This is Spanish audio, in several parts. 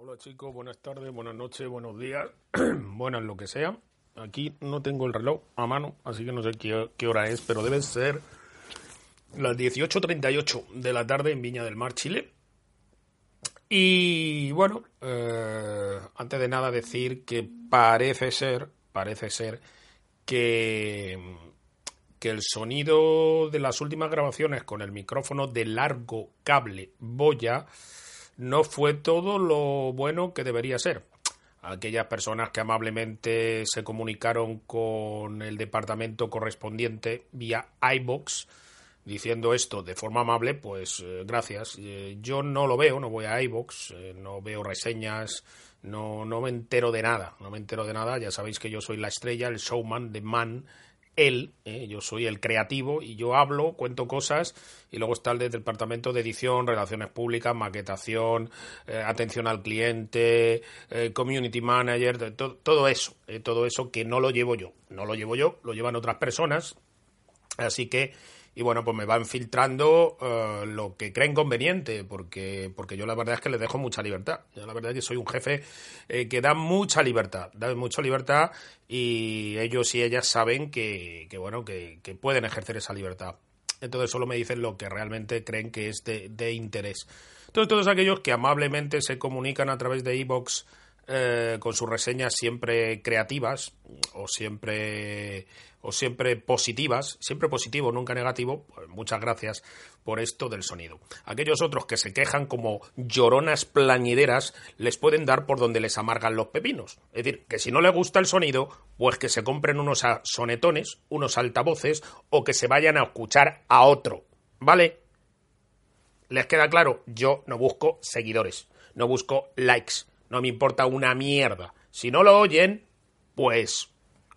Hola chicos, buenas tardes, buenas noches, buenos días, buenas lo que sea. Aquí no tengo el reloj a mano, así que no sé qué, hora es, pero debe ser las 18.38 de la tarde en Viña del Mar, Chile. Y bueno, eh, antes de nada decir que parece ser, parece ser que, que el sonido de las últimas grabaciones con el micrófono de largo cable boya no fue todo lo bueno que debería ser. Aquellas personas que amablemente se comunicaron con el departamento correspondiente vía iBox diciendo esto de forma amable, pues eh, gracias. Eh, yo no lo veo, no voy a iBox, eh, no veo reseñas, no, no me entero de nada, no me entero de nada. Ya sabéis que yo soy la estrella, el showman, the man, él, ¿eh? yo soy el creativo y yo hablo, cuento cosas y luego está el del departamento de edición, relaciones públicas, maquetación, eh, atención al cliente, eh, community manager, todo eso, todo eso que no lo llevo yo, no lo llevo yo, lo llevan otras personas, así que y bueno, pues me van filtrando eh, lo que creen conveniente, porque, porque yo la verdad es que les dejo mucha libertad. Yo la verdad es que soy un jefe eh, que da mucha libertad, da mucha libertad y ellos y ellas saben que, bueno, que, pueden ejercer esa libertad. Entonces solo me dicen lo que realmente creen que es de, interés. Entonces todos aquellos que amablemente se comunican a través de iVoox eh, con sus reseñas siempre creativas o siempre o siempre positivas, siempre positivo, nunca negativo, pues muchas gracias por esto del sonido. Aquellos otros que se quejan como lloronas plañideras les pueden dar por donde les amargan los pepinos. Es decir, que si no les gusta el sonido, pues que se compren unos sonetones, unos altavoces o que se vayan a escuchar a otro. ¿Vale? ¿Les queda claro? Yo no busco seguidores, no busco likes no me importa una mierda. Si no lo oyen, pues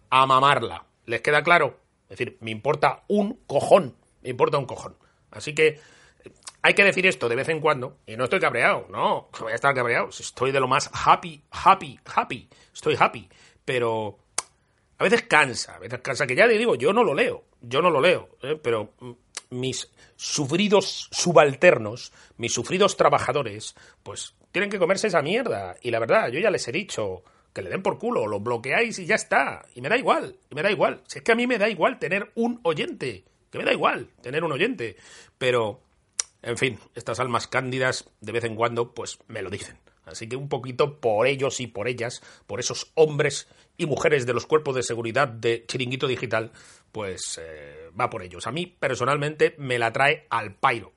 a mamarla. ¿Les queda claro? Es decir, me importa un cojón. Me importa un cojón. Así que hay que decir esto de vez en cuando. Y no estoy cabreado, no, voy a estar cabreado. Estoy de lo más happy, happy, happy. Estoy happy. Pero a veces cansa, a veces cansa. Que ya le digo, yo no lo leo. Yo no lo leo. ¿eh? Pero mis sufridos subalternos, mis sufridos trabajadores, pues tienen que comerse esa mierda. Y la verdad, yo ya les he dicho que le den por culo, lo bloqueáis y ya está. Y me da igual, y me da igual. Si es que a mí me da igual tener un oyente, que me da igual tener un oyente. Pero, en fin, estas almas cándidas de vez en cuando, pues me lo dicen. Así que un poquito por ellos y por ellas, por esos hombres y mujeres de los cuerpos de seguridad de Chiringuito Digital, pues eh, va por ellos. A mí, personalmente, me la trae al pairo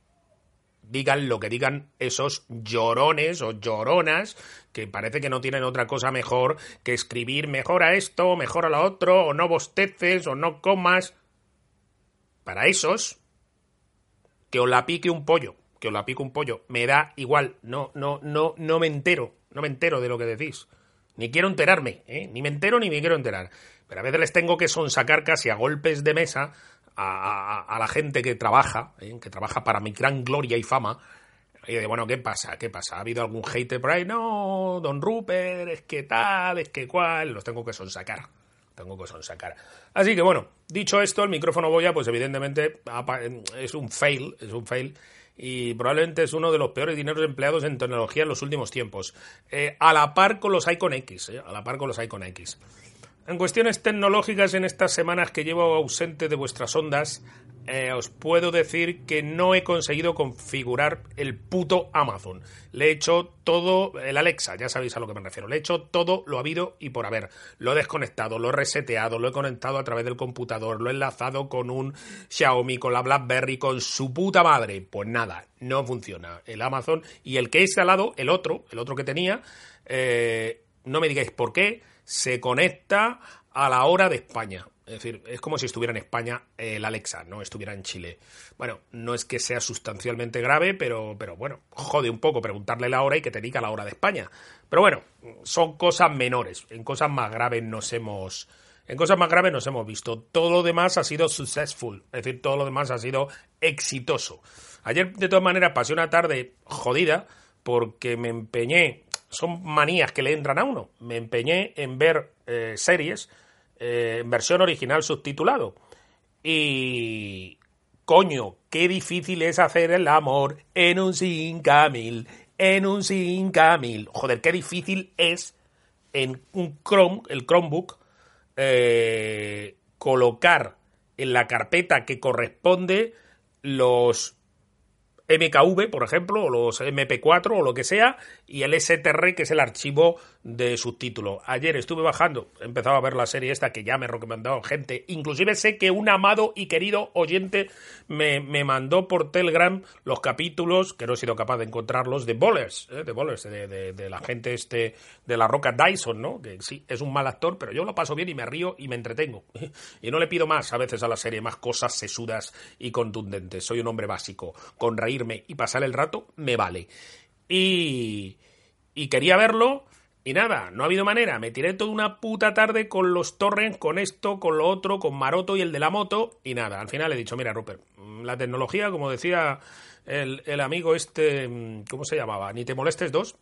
digan lo que digan esos llorones o lloronas que parece que no tienen otra cosa mejor que escribir mejor a esto, mejor a lo otro, o no bosteces, o no comas. Para esos, que os la pique un pollo, que os la pique un pollo, me da igual, no, no, no, no me entero, no me entero de lo que decís. Ni quiero enterarme, ¿eh? ni me entero ni me quiero enterar. Pero a veces les tengo que sonsacar casi a golpes de mesa a, la gente que trabaja, ¿eh? que trabaja para mi gran gloria y fama, y de, bueno, ¿qué pasa? ¿Qué pasa? ¿Ha habido algún hater por ahí? No, don Rupert, es que tal, es que cual, los tengo que sonsacar. Tengo que sonsacar. Así que bueno, dicho esto, el micrófono Boya, pues evidentemente es un fail, es un fail y probablemente es uno de los peores dineros empleados en tecnología en los últimos tiempos. Eh, a la par con los Icon X, eh, a la par con los Icon X. En cuestiones tecnológicas, en estas semanas que llevo ausente de vuestras ondas, eh, os puedo decir que no he conseguido configurar el puto Amazon. Le he hecho todo, el Alexa, ya sabéis a lo que me refiero, le he hecho todo lo habido y por haber. Lo he desconectado, lo he reseteado, lo he conectado a través del computador, lo he enlazado con un Xiaomi, con la BlackBerry, con su puta madre. Pues nada, no funciona el Amazon. Y el que he instalado, el otro, el otro que tenía, eh, no me digáis por qué, se conecta a la hora de España. Es decir, es como si estuviera en España el Alexa, no estuviera en Chile. Bueno, no es que sea sustancialmente grave, pero, pero bueno, jode un poco preguntarle la hora y que te diga la hora de España. Pero bueno, son cosas menores. En cosas más graves nos hemos. En cosas más graves nos hemos visto. Todo lo demás ha sido successful. Es decir, todo lo demás ha sido exitoso. Ayer, de todas maneras, pasé una tarde jodida porque me empeñé son manías que le entran a uno. Me empeñé en ver eh, series eh, en versión original subtitulado. Y... Coño, qué difícil es hacer el amor en un 5000. en un 5000. Joder, qué difícil es en un Chrome, el Chromebook, eh, colocar en la carpeta que corresponde los MKV, por ejemplo, o los MP4 o lo que sea, y el STR, que es el archivo de subtítulo. Ayer estuve bajando, empezaba a ver la serie esta que ya me recomendado gente, inclusive sé que un amado y querido oyente me, mandó por Telegram los capítulos, que no he sido capaz de encontrarlos, de Bowlers, ¿eh? de Bowlers, de, la gente este, de la Roca Dyson, ¿no? Que sí, es un mal actor, pero yo lo paso bien y me río y me entretengo. y no le pido más a veces a la serie, más cosas sesudas y contundentes. Soy un hombre básico. Con reírme y pasar el rato me vale. Y, y quería verlo y nada, no ha habido manera. Me tiré toda una puta tarde con los torrents, con esto, con lo otro, con Maroto y el de la moto. Y nada, al final he dicho, mira, Rupert, la tecnología, como decía el, amigo este, ¿cómo se llamaba? Ni te molestes dos.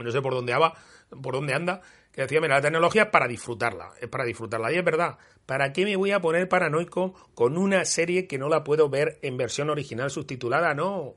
No sé por dónde aba, por dónde anda. Que decía, mira, la tecnología es para disfrutarla. Es para disfrutarla. Y es verdad. ¿Para qué me voy a poner paranoico con una serie que no la puedo ver en versión original subtitulada? No.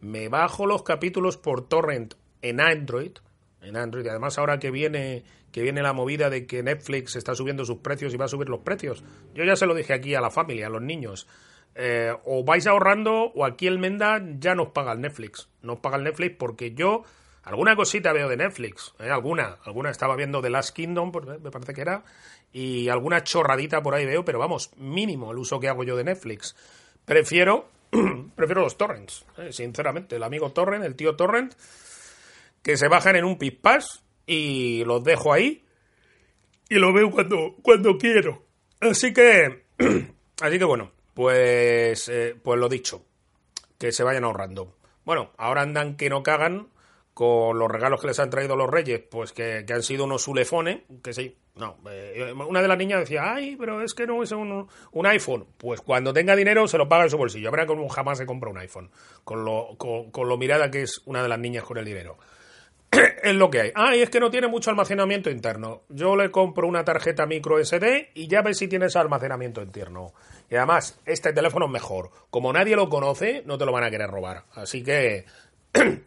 Me bajo los capítulos por torrent en Android en. Además, ahora que viene, que viene la movida de que Netflix está subiendo sus precios y va a subir los precios. Yo ya se lo dije aquí a la familia, a los niños. Eh, o vais ahorrando o aquí el Menda ya nos paga el Netflix. Nos paga el Netflix porque yo alguna cosita veo de Netflix. Eh, alguna. Alguna estaba viendo The Last Kingdom, me parece que era. Y alguna chorradita por ahí veo, pero vamos, mínimo el uso que hago yo de Netflix. Prefiero, prefiero los torrents, eh, sinceramente. El amigo Torrent, el tío Torrent que se bajan en un pispás y los dejo ahí y lo veo cuando, cuando quiero. Así que, así que bueno, pues, eh, pues lo dicho, que se vayan ahorrando. Bueno, ahora andan que no cagan con los regalos que les han traído los reyes, pues que, han sido unos sulefones, que sí, no, eh, una de las niñas decía, ay, pero es que no es un, un, iPhone. Pues cuando tenga dinero se lo paga en su bolsillo. Habrá como jamás se compra un iPhone, con lo, con, con lo mirada que es una de las niñas con el dinero. es lo que hay. Ah, y es que no tiene mucho almacenamiento interno. Yo le compro una tarjeta micro SD y ya ves si tiene ese almacenamiento interno. Y además, este teléfono es mejor. Como nadie lo conoce, no te lo van a querer robar. Así que...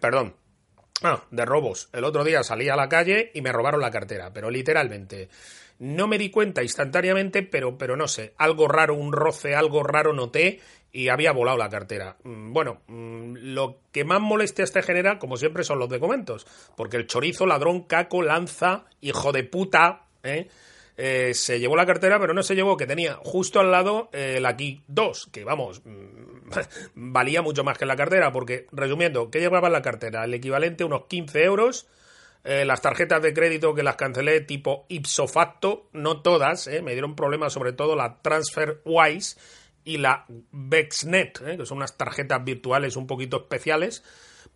Perdón. Ah, de robos. El otro día salí a la calle y me robaron la cartera, pero literalmente. No me di cuenta instantáneamente, pero, pero no sé, algo raro, un roce, algo raro noté y había volado la cartera. Mm, bueno, mm, lo que más molestia este genera, como siempre, son los documentos, porque el chorizo, ladrón, caco, lanza, hijo de puta, ¿eh? Eh, se llevó la cartera, pero no se llevó, que tenía justo al lado el aquí 2, que vamos, mm, valía mucho más que la cartera, porque resumiendo, ¿qué llevaba en la cartera? El equivalente a unos 15 euros eh, las tarjetas de crédito que las cancelé tipo ipso facto, no todas, eh, me dieron problemas sobre todo la TransferWise y la Vexnet, eh, que son unas tarjetas virtuales un poquito especiales,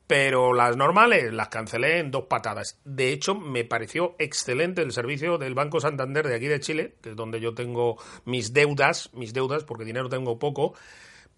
pero las normales las cancelé en dos patadas. De hecho, me pareció excelente el servicio del Banco Santander de aquí de Chile, que es donde yo tengo mis deudas, mis deudas, porque dinero tengo poco,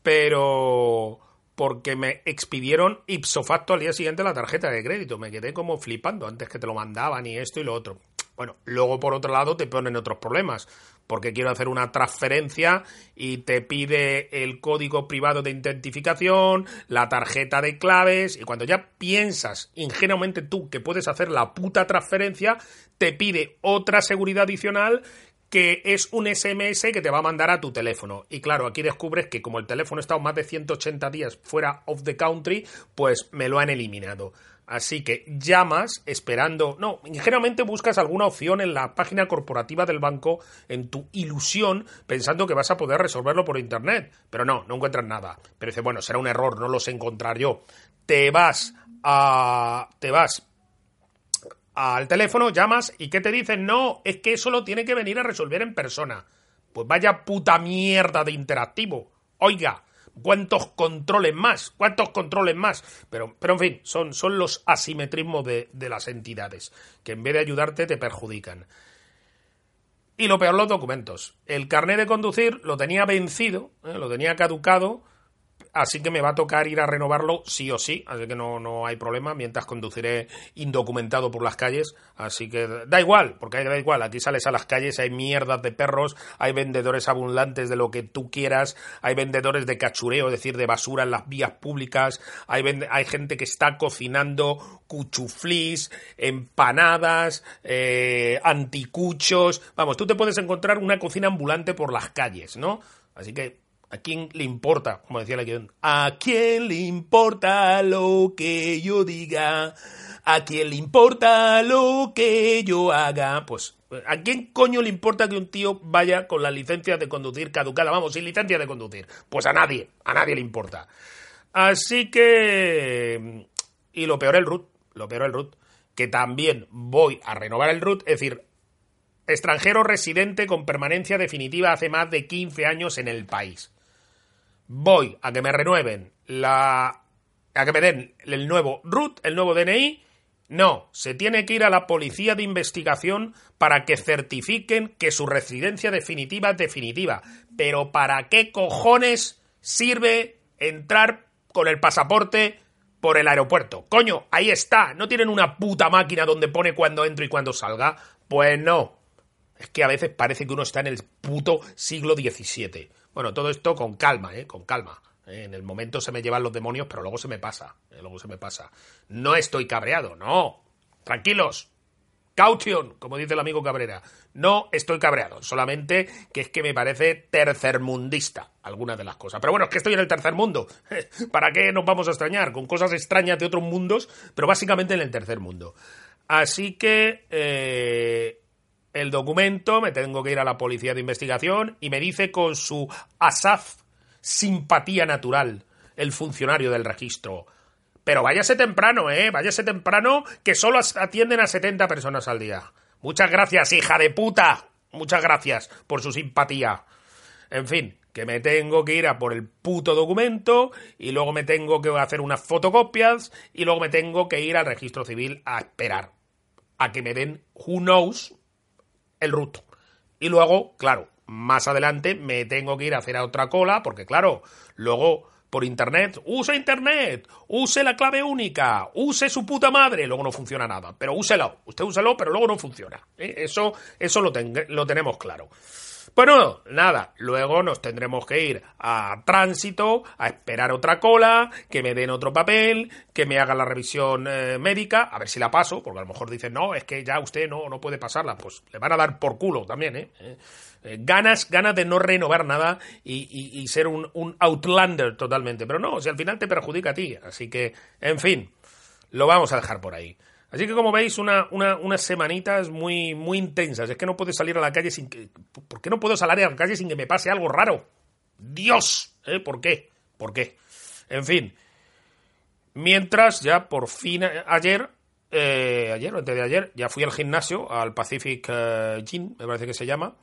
pero porque me expidieron ipso facto al día siguiente la tarjeta de crédito. Me quedé como flipando antes que te lo mandaban y esto y lo otro. Bueno, luego por otro lado te ponen otros problemas, porque quiero hacer una transferencia y te pide el código privado de identificación, la tarjeta de claves, y cuando ya piensas ingenuamente tú que puedes hacer la puta transferencia, te pide otra seguridad adicional que es un SMS que te va a mandar a tu teléfono. Y claro, aquí descubres que como el teléfono ha estado más de 180 días fuera of the country, pues me lo han eliminado. Así que llamas esperando, no, generalmente buscas alguna opción en la página corporativa del banco en tu ilusión pensando que vas a poder resolverlo por internet, pero no, no encuentras nada. Pero dice, bueno, será un error, no lo sé encontrar yo. Te vas a te vas al teléfono, llamas y ¿qué te dicen? No, es que eso lo tiene que venir a resolver en persona. Pues vaya puta mierda de interactivo. Oiga, ¿cuántos controles más? ¿Cuántos controles más? Pero, pero en fin, son, son los asimetrismos de, las entidades, que en vez de ayudarte te perjudican. Y lo peor, los documentos. El carnet de conducir lo tenía vencido, ¿eh? lo tenía caducado así que me va a tocar ir a renovarlo sí o sí, así que no, no hay problema, mientras conduciré indocumentado por las calles, así que da igual, porque da igual, aquí sales a las calles, hay mierdas de perros, hay vendedores abundantes de lo que tú quieras, hay vendedores de cachureo, es decir, de basura en las vías públicas, hay, hay gente que está cocinando cuchuflís, empanadas, eh, anticuchos, vamos, tú te puedes encontrar una cocina ambulante por las calles, ¿no? Así que ¿A quién le importa? Como decía la guion. ¿A quién le importa lo que yo diga? ¿A quién le importa lo que yo haga? Pues, ¿a quién coño le importa que un tío vaya con la licencia de conducir caducada? Vamos, sin licencia de conducir. Pues a nadie, a nadie le importa. Así que... Y lo peor el RUT, lo peor el RUT, que también voy a renovar el RUT, es decir, extranjero residente con permanencia definitiva hace más de 15 años en el país voy a que me renueven la... a que me den el nuevo RUT, el nuevo DNI. No, se tiene que ir a la policía de investigación para que certifiquen que su residencia definitiva es definitiva. Pero ¿para qué cojones sirve entrar con el pasaporte por el aeropuerto? Coño, ahí está. ¿No tienen una puta máquina donde pone cuándo entro y cuándo salga? Pues no. Es que a veces parece que uno está en el puto siglo XVII. Bueno, todo esto con calma, ¿eh? Con calma. ¿eh? En el momento se me llevan los demonios, pero luego se me pasa. ¿eh? Luego se me pasa. No estoy cabreado, no. Tranquilos. Caution, como dice el amigo Cabrera. No estoy cabreado, solamente que es que me parece tercermundista algunas de las cosas. Pero bueno, es que estoy en el tercer mundo. ¿Para qué nos vamos a extrañar? Con cosas extrañas de otros mundos, pero básicamente en el tercer mundo. Así que eh, el documento, me tengo que ir a la policía de investigación y me dice con su ASAF simpatía natural el funcionario del registro. Pero váyase temprano, ¿eh? Váyase temprano que solo atienden a 70 personas al día. Muchas gracias, hija de puta. Muchas gracias por su simpatía. En fin, que me tengo que ir a por el puto documento y luego me tengo que hacer unas fotocopias y luego me tengo que ir al registro civil a esperar a que me den who knows el root. Y luego, claro, más adelante me tengo que ir a hacer a otra cola, porque claro, luego por internet, use internet, use la clave única, use su puta madre, luego no funciona nada, pero úselo, usted úselo, pero luego no funciona. ¿eh? Eso, eso lo, lo tenemos claro. Bueno, nada, luego nos tendremos que ir a tránsito, a esperar otra cola, que me den otro papel, que me hagan la revisión eh, médica, a ver si la paso, porque a lo mejor dicen, no, es que ya usted no, no puede pasarla, pues le van a dar por culo también, ¿eh? eh, eh ganas, ganas de no renovar nada y, ser un, outlander totalmente. Pero no, si al final te perjudica a ti. Así que, en fin, lo vamos a dejar por ahí. Así que como veis, una, una, unas semanitas muy, muy intensas. Es que no puedo salir a la calle sin que... ¿Por qué no puedo salir a la calle sin que me pase algo raro? Dios, ¿eh? ¿Por qué? ¿Por qué? En fin. Mientras ya por fin eh, ayer, eh, ayer o antes de ayer, ya fui al gimnasio, al Pacific eh, Gym, me parece que se llama,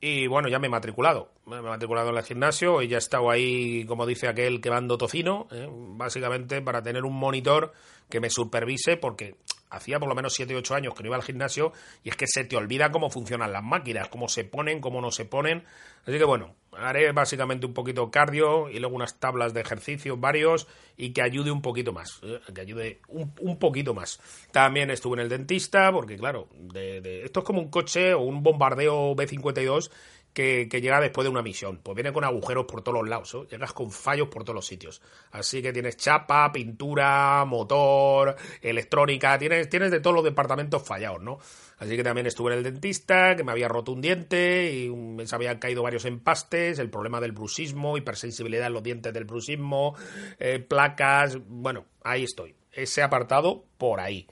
y bueno, ya me he matriculado. Me he matriculado en el gimnasio y ya he estado ahí, como dice aquel que mando tocino, básicamente para tener un monitor que me supervise, porque hacía por lo menos 7 o 8 años que no iba al gimnasio y es que se te olvida cómo funcionan las máquinas, cómo se ponen, cómo no se ponen. Así que bueno, haré básicamente un poquito cardio y luego unas tablas de ejercicio varios y que ayude un poquito más, ¿eh? que ayude un, poquito más. También estuve en el dentista porque claro, de, esto es como un coche o un bombardeo B-52 que, llega después de una misión. Pues viene con agujeros por todos los lados, llegas con fallos por todos los sitios. Así que tienes chapa, pintura, motor, electrónica, tienes, tienes de todos los departamentos fallados, ¿no? Así que también estuve en el dentista, que me había roto un diente y me habían caído varios empastes, el problema del bruxismo, hipersensibilidad en los dientes del bruxismo, eh, placas, bueno, ahí estoy. Ese apartado por ahí.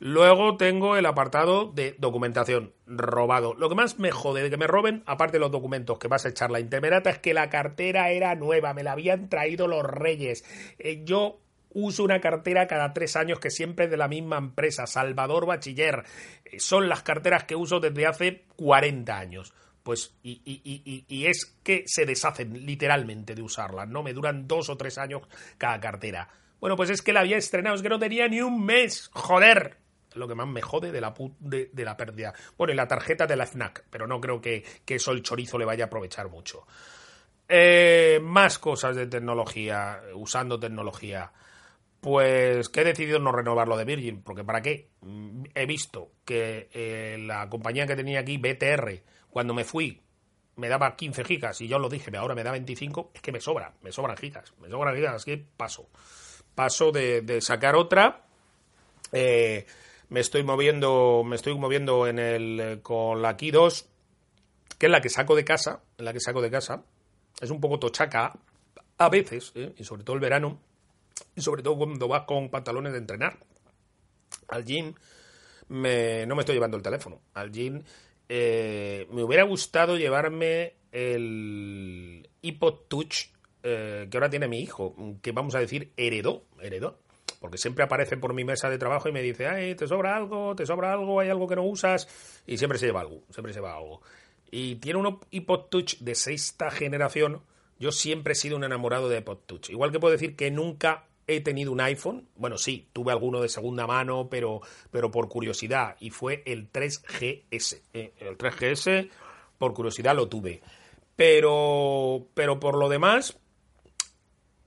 Luego tengo el apartado de documentación robado. Lo que más me jode de que me roben, aparte de los documentos que vas a echar la intemerata, es que la cartera era nueva, me la habían traído los reyes. Eh, yo uso una cartera cada tres años que siempre es de la misma empresa, Salvador Bachiller. Eh, son las carteras que uso desde hace 40 años. Pues, y, y, y, es que se deshacen literalmente de usarlas, ¿no? Me duran dos o tres años cada cartera. Bueno, pues es que la había estrenado, es que no tenía ni un mes, joder lo que más me jode de la, de, la pérdida. Bueno, y la tarjeta de la FNAC, pero no creo que, eso el chorizo le vaya a aprovechar mucho. Eh, más cosas de tecnología, usando tecnología. Pues que he decidido no renovarlo de Virgin, porque ¿para qué? He visto que eh, la compañía que tenía aquí, BTR, cuando me fui, me daba 15 gigas y yo lo dije, ahora me da 25, es que me sobra, me sobran gigas, me sobran gigas, así que paso. Paso de, sacar otra. Eh, me estoy moviendo, me estoy moviendo en el, con la Key 2, que es la que saco de casa, la que saco de casa. Es un poco tochaca a veces, ¿eh? y sobre todo el verano, y sobre todo cuando vas con pantalones de entrenar. Al gym me, no me estoy llevando el teléfono. Al gym eh, me hubiera gustado llevarme el iPod Touch eh, que ahora tiene mi hijo, que vamos a decir heredó, heredó. Porque siempre aparece por mi mesa de trabajo y me dice, ay, te sobra algo, te sobra algo, hay algo que no usas, y siempre se lleva algo, siempre se lleva algo. Y tiene un iPod Touch de sexta generación. Yo siempre he sido un enamorado de iPod Touch. Igual que puedo decir que nunca he tenido un iPhone. Bueno, sí, tuve alguno de segunda mano, pero, pero por curiosidad. Y fue el 3GS. ¿eh? El 3GS, por curiosidad, lo tuve. Pero, pero por lo demás,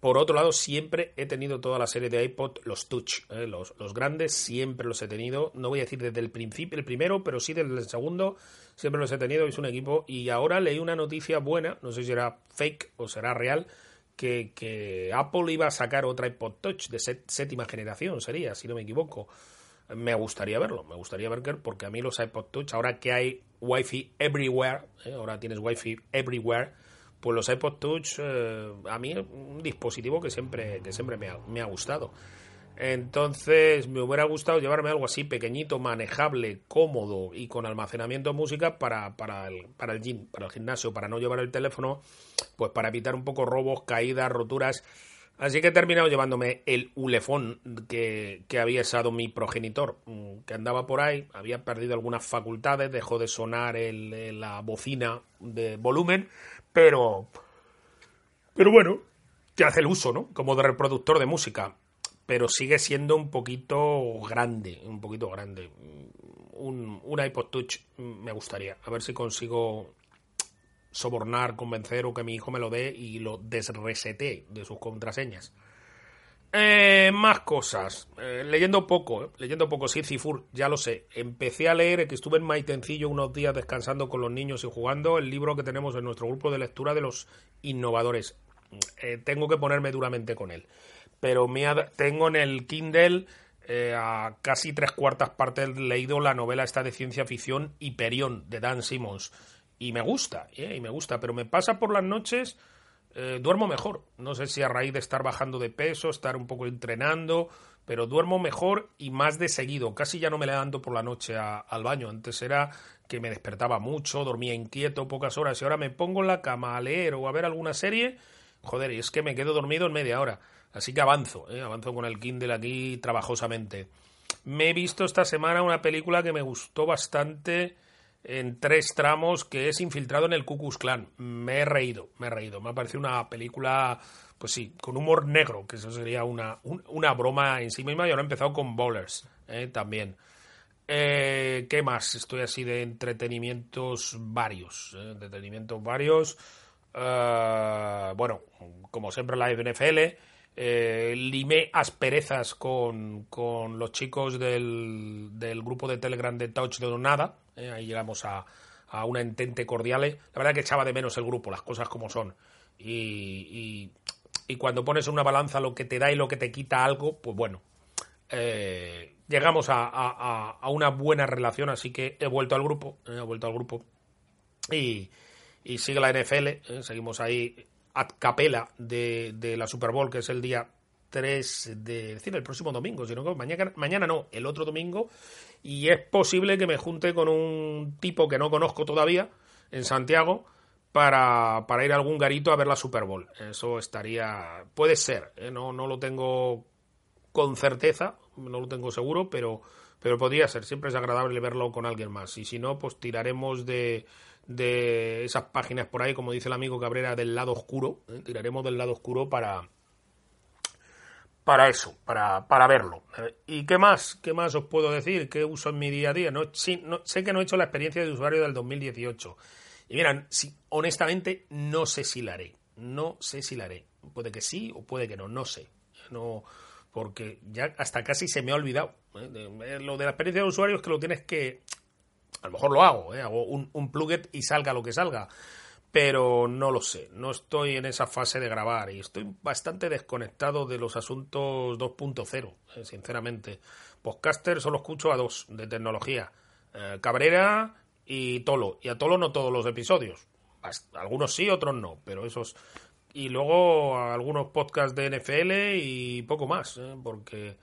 por otro lado, siempre he tenido toda la serie de iPod, los Touch, ¿eh? los, los, grandes, siempre los he tenido. No voy a decir desde el principio, el primero, pero sí desde el segundo, siempre los he tenido. Es un equipo. Y ahora leí una noticia buena, no sé si será fake o será real, que, Apple iba a sacar otra iPod Touch de séptima generación, sería, si no me equivoco. Me gustaría verlo, me gustaría ver porque a mí los iPod Touch, ahora que hay Wi-Fi everywhere, ¿eh? ahora tienes Wi-Fi everywhere, pues los iPod Touch eh, a mí es un dispositivo que siempre, que siempre me ha, me ha gustado. Entonces me hubiera gustado llevarme algo así pequeñito, manejable, cómodo y con almacenamiento de música para, para, el, para el gym, para el gimnasio, para no llevar el teléfono, pues para evitar un poco robos, caídas, roturas. Así que he terminado llevándome el ulefón que, que había usado mi progenitor, mm, que andaba por ahí, había perdido algunas facultades, dejó de sonar el, la bocina de volumen, pero... Pero bueno, que hace el uso, ¿no? Como de reproductor de música pero sigue siendo un poquito grande, un poquito grande. Un, un iPod Touch me gustaría, a ver si consigo sobornar, convencer o que mi hijo me lo dé y lo desresete de sus contraseñas. Eh, más cosas. Eh, leyendo poco, eh, leyendo poco, sí, Cifur, ya lo sé. Empecé a leer, que estuve en Maitencillo unos días descansando con los niños y jugando, el libro que tenemos en nuestro grupo de lectura de los innovadores. tengo que ponerme duramente con él pero me tengo en el Kindle eh, a casi tres cuartas partes leído la novela esta de ciencia ficción Hyperion de Dan Simmons y me gusta, eh, y me gusta, pero me pasa por las noches eh, duermo mejor. No sé si a raíz de estar bajando de peso, estar un poco entrenando, pero duermo mejor y más de seguido. Casi ya no me levanto por la noche al baño. Antes era que me despertaba mucho, dormía inquieto pocas horas y ahora me pongo en la cama a leer o a ver alguna serie. Joder, y es que me quedo dormido en media hora. Así que avanzo, ¿eh? avanzo con el Kindle aquí trabajosamente. Me he visto esta semana una película que me gustó bastante en tres tramos, que es Infiltrado en el Ku Klux Klan. Me he reído, me he reído. Me ha parecido una película, pues sí, con humor negro, que eso sería una, una broma en sí misma. Y ahora he empezado con Bowlers ¿eh? también. Eh, ¿Qué más? Estoy así de entretenimientos varios. ¿eh? Entretenimientos varios. bueno, como siempre la NFL eh, limé asperezas con, con los chicos del, del, grupo de Telegram de Touch de Nada. Eh, ahí llegamos a, a una entente cordial. La verdad que echaba de menos el grupo, las cosas como son. Y, y, cuando pones en una balanza lo que te da y lo que te quita algo, pues bueno, eh, llegamos a, a, una buena relación, así que he vuelto al grupo, he vuelto al grupo y, y sigue la NFL, seguimos ahí a capela de, de, la Super Bowl, que es el día 3 de decir el próximo domingo, sino que mañana, mañana no, el otro domingo, y es posible que me junte con un tipo que no conozco todavía en Santiago para, para ir a algún garito a ver la Super Bowl. Eso estaría, puede ser, ¿eh? no, no lo tengo con certeza, no lo tengo seguro, pero, pero podría ser, siempre es agradable verlo con alguien más, y si no, pues tiraremos de de esas páginas por ahí, como dice el amigo Cabrera, del lado oscuro. ¿eh? Tiraremos del lado oscuro para, para eso, para, para verlo. ¿Y qué más? ¿Qué más os puedo decir? ¿Qué uso en mi día a día? No, sí, no, sé que no he hecho la experiencia de usuario del 2018. Y miran, honestamente no sé si la haré. No sé si la haré. Puede que sí o puede que no, no sé. No, porque ya hasta casi se me ha olvidado. ¿eh? Lo de la experiencia de usuario es que lo tienes que... A lo mejor lo hago, ¿eh? hago un, un plugget y salga lo que salga. Pero no lo sé, no estoy en esa fase de grabar y estoy bastante desconectado de los asuntos 2.0, ¿eh? sinceramente. Podcaster solo escucho a dos de tecnología, Cabrera y Tolo. Y a Tolo no todos los episodios. Algunos sí, otros no, pero esos y luego algunos podcasts de NFL y poco más, ¿eh? porque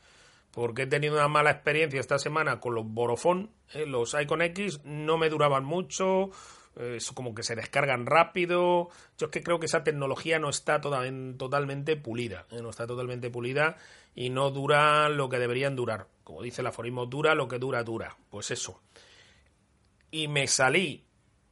porque he tenido una mala experiencia esta semana con los Borofón, ¿eh? los Icon X no me duraban mucho, eh, es como que se descargan rápido. Yo es que creo que esa tecnología no está totalmente pulida, no está totalmente pulida y no dura lo que deberían durar. Como dice el aforismo, dura lo que dura, dura. Pues eso. Y me salí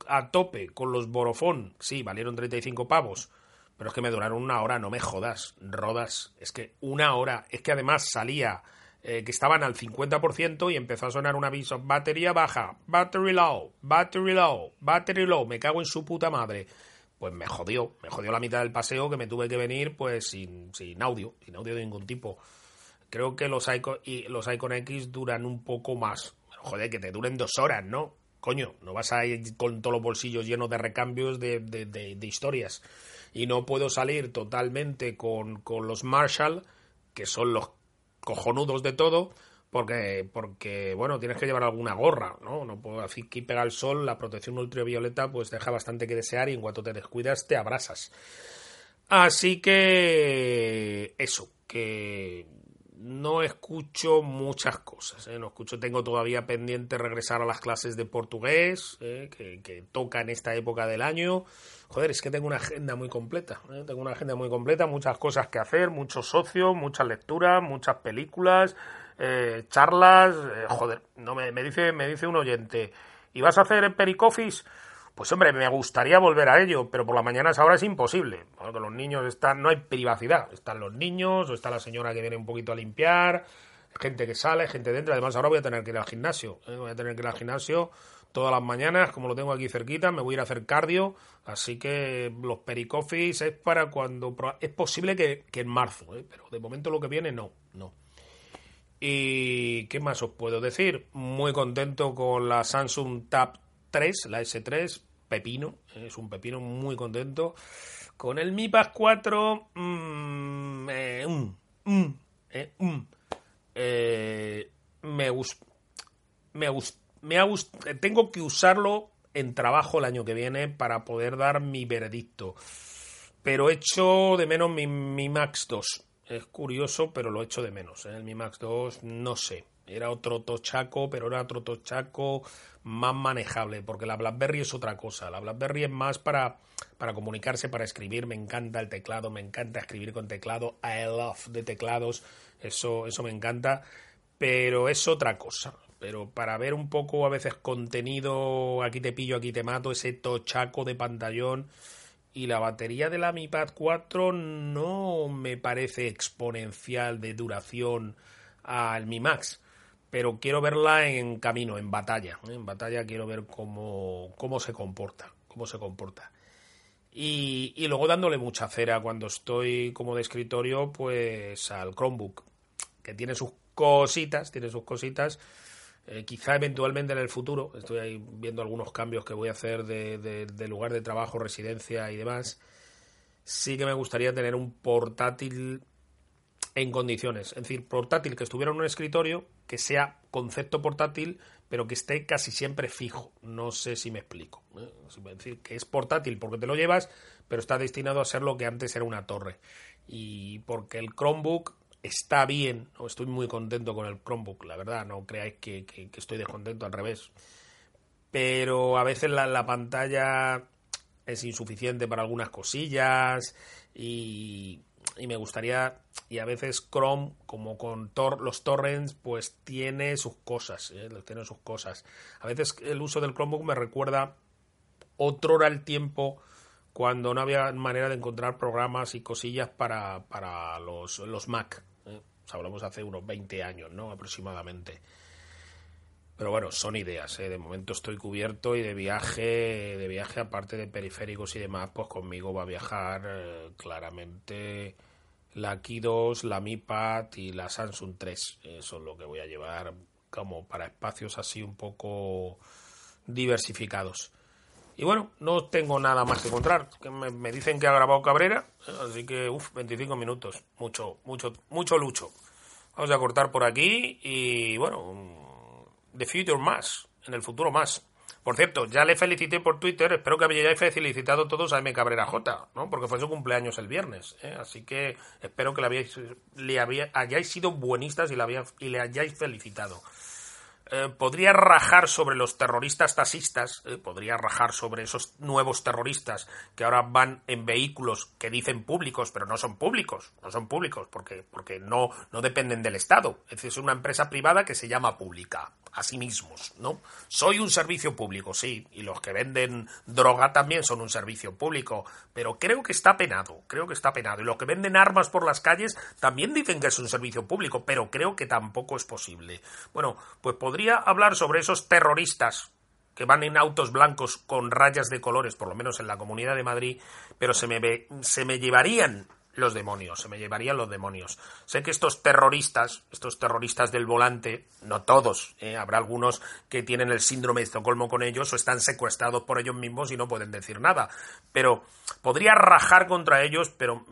a tope con los Borofón, sí, valieron 35 pavos pero es que me duraron una hora, no me jodas, rodas. Es que una hora, es que además salía eh, que estaban al 50% y empezó a sonar un aviso, batería baja, battery low, battery low, battery low, me cago en su puta madre. Pues me jodió, me jodió la mitad del paseo que me tuve que venir pues sin, sin audio, sin audio de ningún tipo. Creo que los Icon, y los Icon X duran un poco más. Joder, que te duren dos horas, ¿no? Coño, no vas a ir con todos los bolsillos llenos de recambios de, de, de historias y no puedo salir totalmente con, los Marshall, que son los cojonudos de todo, porque, porque, bueno, tienes que llevar alguna gorra, ¿no? No puedo decir que pega el sol, la protección ultravioleta, pues deja bastante que desear y en cuanto te descuidas te abrasas. Así que eso, que no escucho muchas cosas, ¿eh? no escucho, tengo todavía pendiente regresar a las clases de portugués, ¿eh? que, toca en esta época del año, joder, es que tengo una agenda muy completa. ¿eh? Tengo una agenda muy completa, muchas cosas que hacer, muchos socios, muchas lecturas, muchas películas, eh, charlas. Eh, joder, no me, me, dice, me dice un oyente, ¿y vas a hacer Pericoffice? Pues hombre, me gustaría volver a ello, pero por la mañana ahora es imposible. Porque los niños están, no hay privacidad. Están los niños, o está la señora que viene un poquito a limpiar, gente que sale, gente dentro. Además, ahora voy a tener que ir al gimnasio. Voy a tener que ir al gimnasio todas las mañanas, como lo tengo aquí cerquita, me voy a ir a hacer cardio, así que los pericofis es para cuando... Es posible que, en marzo, ¿eh? pero de momento lo que viene no, no. ¿Y qué más os puedo decir? Muy contento con la Samsung Tab 3, la S3, pepino, es un pepino muy contento. Con el Mi Pad 4, mmm, eh, mm, eh, mm, eh, me gusta me gusta me ha tengo que usarlo en trabajo el año que viene para poder dar mi veredicto. Pero echo de menos mi, mi Max 2. Es curioso, pero lo echo de menos. ¿eh? El Mi Max 2, no sé. Era otro tochaco, pero era otro tochaco más manejable, porque la BlackBerry es otra cosa. La BlackBerry es más para, para comunicarse, para escribir. Me encanta el teclado, me encanta escribir con teclado. I love de teclados. Eso, eso me encanta. Pero es otra cosa pero para ver un poco a veces contenido, aquí te pillo, aquí te mato, ese tochaco de pantallón. Y la batería de la Mi Pad 4 no me parece exponencial de duración al Mi Max. Pero quiero verla en camino, en batalla. En batalla quiero ver cómo, cómo se comporta. Cómo se comporta. Y, y luego dándole mucha cera cuando estoy como de escritorio, pues al Chromebook. Que tiene sus cositas, tiene sus cositas eh, quizá eventualmente en el futuro, estoy ahí viendo algunos cambios que voy a hacer de, lugar de trabajo, residencia y demás, sí que me gustaría tener un portátil en condiciones. Es decir, portátil que estuviera en un escritorio, que sea concepto portátil, pero que esté casi siempre fijo. No sé si me explico. ¿eh? Es decir, que es portátil porque te lo llevas, pero está destinado a ser lo que antes era una torre. Y porque el Chromebook está bien, ¿no? estoy muy contento con el Chromebook, la verdad, no creáis que, estoy descontento, al revés. Pero a veces la, pantalla es insuficiente para algunas cosillas y, me gustaría, y a veces Chrome, como con los torrents, pues tiene sus cosas, ¿eh? tiene sus cosas. A veces el uso del Chromebook me recuerda otro hora el tiempo cuando no había manera de encontrar programas y cosillas para, para los, los Mac hablamos hace unos 20 años, ¿no? Aproximadamente. Pero bueno, son ideas, ¿eh? de momento estoy cubierto y de viaje, de viaje aparte de periféricos y demás, pues conmigo va a viajar eh, claramente la Ki 2, la Mi Pad y la Samsung 3. Eso es lo que voy a llevar como para espacios así un poco diversificados. Y bueno, no tengo nada más que encontrar. Me, dicen que ha grabado Cabrera, así que, uff, 25 minutos. Mucho, mucho, mucho lucho. Vamos a cortar por aquí y bueno, The Future más, en el futuro más. Por cierto, ya le felicité por Twitter, espero que hayáis felicitado todos a M. Cabrera J, ¿no? Porque fue su cumpleaños el viernes, ¿eh? Así que espero que le, hayáis sido buenistas y le hayáis felicitado. Eh, podría rajar sobre los terroristas taxistas, eh, podría rajar sobre esos nuevos terroristas que ahora van en vehículos que dicen públicos, pero no son públicos, no son públicos porque, porque no, no dependen del Estado. Es decir, es una empresa privada que se llama pública a sí mismos, ¿no? Soy un servicio público, sí, y los que venden droga también son un servicio público, pero creo que está penado, creo que está penado. Y los que venden armas por las calles también dicen que es un servicio público, pero creo que tampoco es posible. Bueno, pues podría hablar sobre esos terroristas que van en autos blancos con rayas de colores, por lo menos en la Comunidad de Madrid, pero se me, se me llevarían los demonios, se me llevarían los demonios. Sé que estos terroristas, estos terroristas del volante, no todos, ¿eh? habrá algunos que tienen el síndrome de Estocolmo con ellos o están secuestrados por ellos mismos y no pueden decir nada. Pero podría rajar contra ellos, pero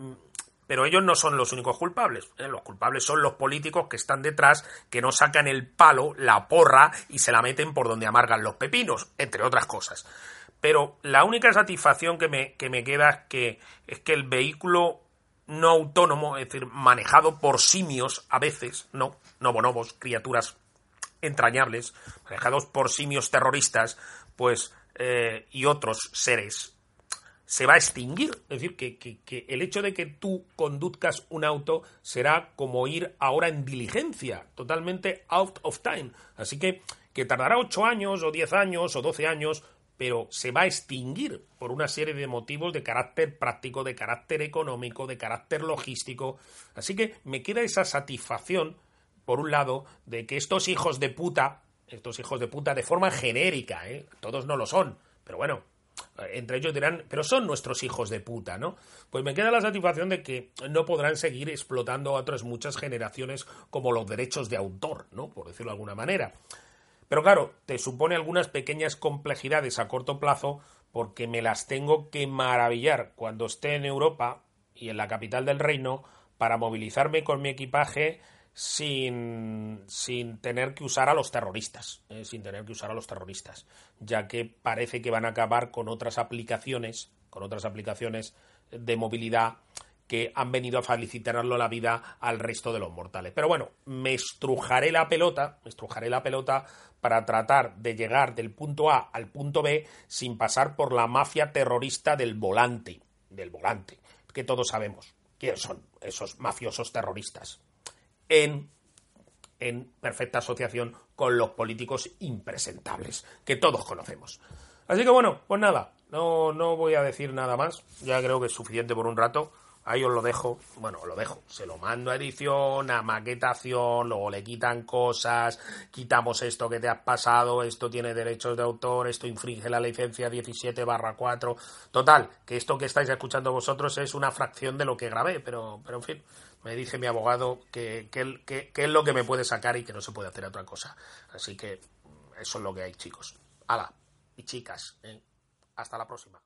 pero ellos no son los únicos culpables. ¿eh? Los culpables son los políticos que están detrás, que no sacan el palo, la porra y se la meten por donde amargan los pepinos, entre otras cosas. Pero la única satisfacción que me, que me queda es que, es que el vehículo no autónomo, es decir, manejado por simios a veces, no, no criaturas entrañables, manejados por simios terroristas, pues, eh, y otros seres, se va a extinguir. Es decir, que, que, el hecho de que tú conduzcas un auto será como ir ahora en diligencia, totalmente out of time. Así que, que tardará ocho años, o diez años, o doce años, pero se va a extinguir por una serie de motivos de carácter práctico, de carácter económico, de carácter logístico. Así que me queda esa satisfacción, por un lado, de que estos hijos de puta, estos hijos de puta de forma genérica, ¿eh? todos no lo son, pero bueno, entre ellos dirán, pero son nuestros hijos de puta, ¿no? Pues me queda la satisfacción de que no podrán seguir explotando a otras muchas generaciones como los derechos de autor, ¿no? Por decirlo de alguna manera. Pero claro, te supone algunas pequeñas complejidades a corto plazo porque me las tengo que maravillar cuando esté en Europa y en la capital del reino para movilizarme con mi equipaje sin, sin tener que usar a los terroristas, eh, sin tener que usar a los terroristas, ya que parece que van a acabar con otras aplicaciones, con otras aplicaciones de movilidad que han venido a felicitarlo la vida al resto de los mortales. Pero bueno, me estrujaré la pelota, me estrujaré la pelota para tratar de llegar del punto A al punto B sin pasar por la mafia terrorista del volante, del volante, que todos sabemos quiénes son esos mafiosos terroristas. En en perfecta asociación con los políticos impresentables que todos conocemos. Así que bueno, pues nada, no, no voy a decir nada más, ya creo que es suficiente por un rato. Ahí os lo dejo, bueno, os lo dejo, se lo mando a edición, a maquetación, luego le quitan cosas, quitamos esto que te has pasado, esto tiene derechos de autor, esto infringe la licencia 17 barra 4. Total, que esto que estáis escuchando vosotros es una fracción de lo que grabé, pero, pero en fin, me dice mi abogado que, que, es lo que me puede sacar y que no se puede hacer otra cosa. Así que eso es lo que hay, chicos. Hala, y chicas, ¿eh? hasta la próxima.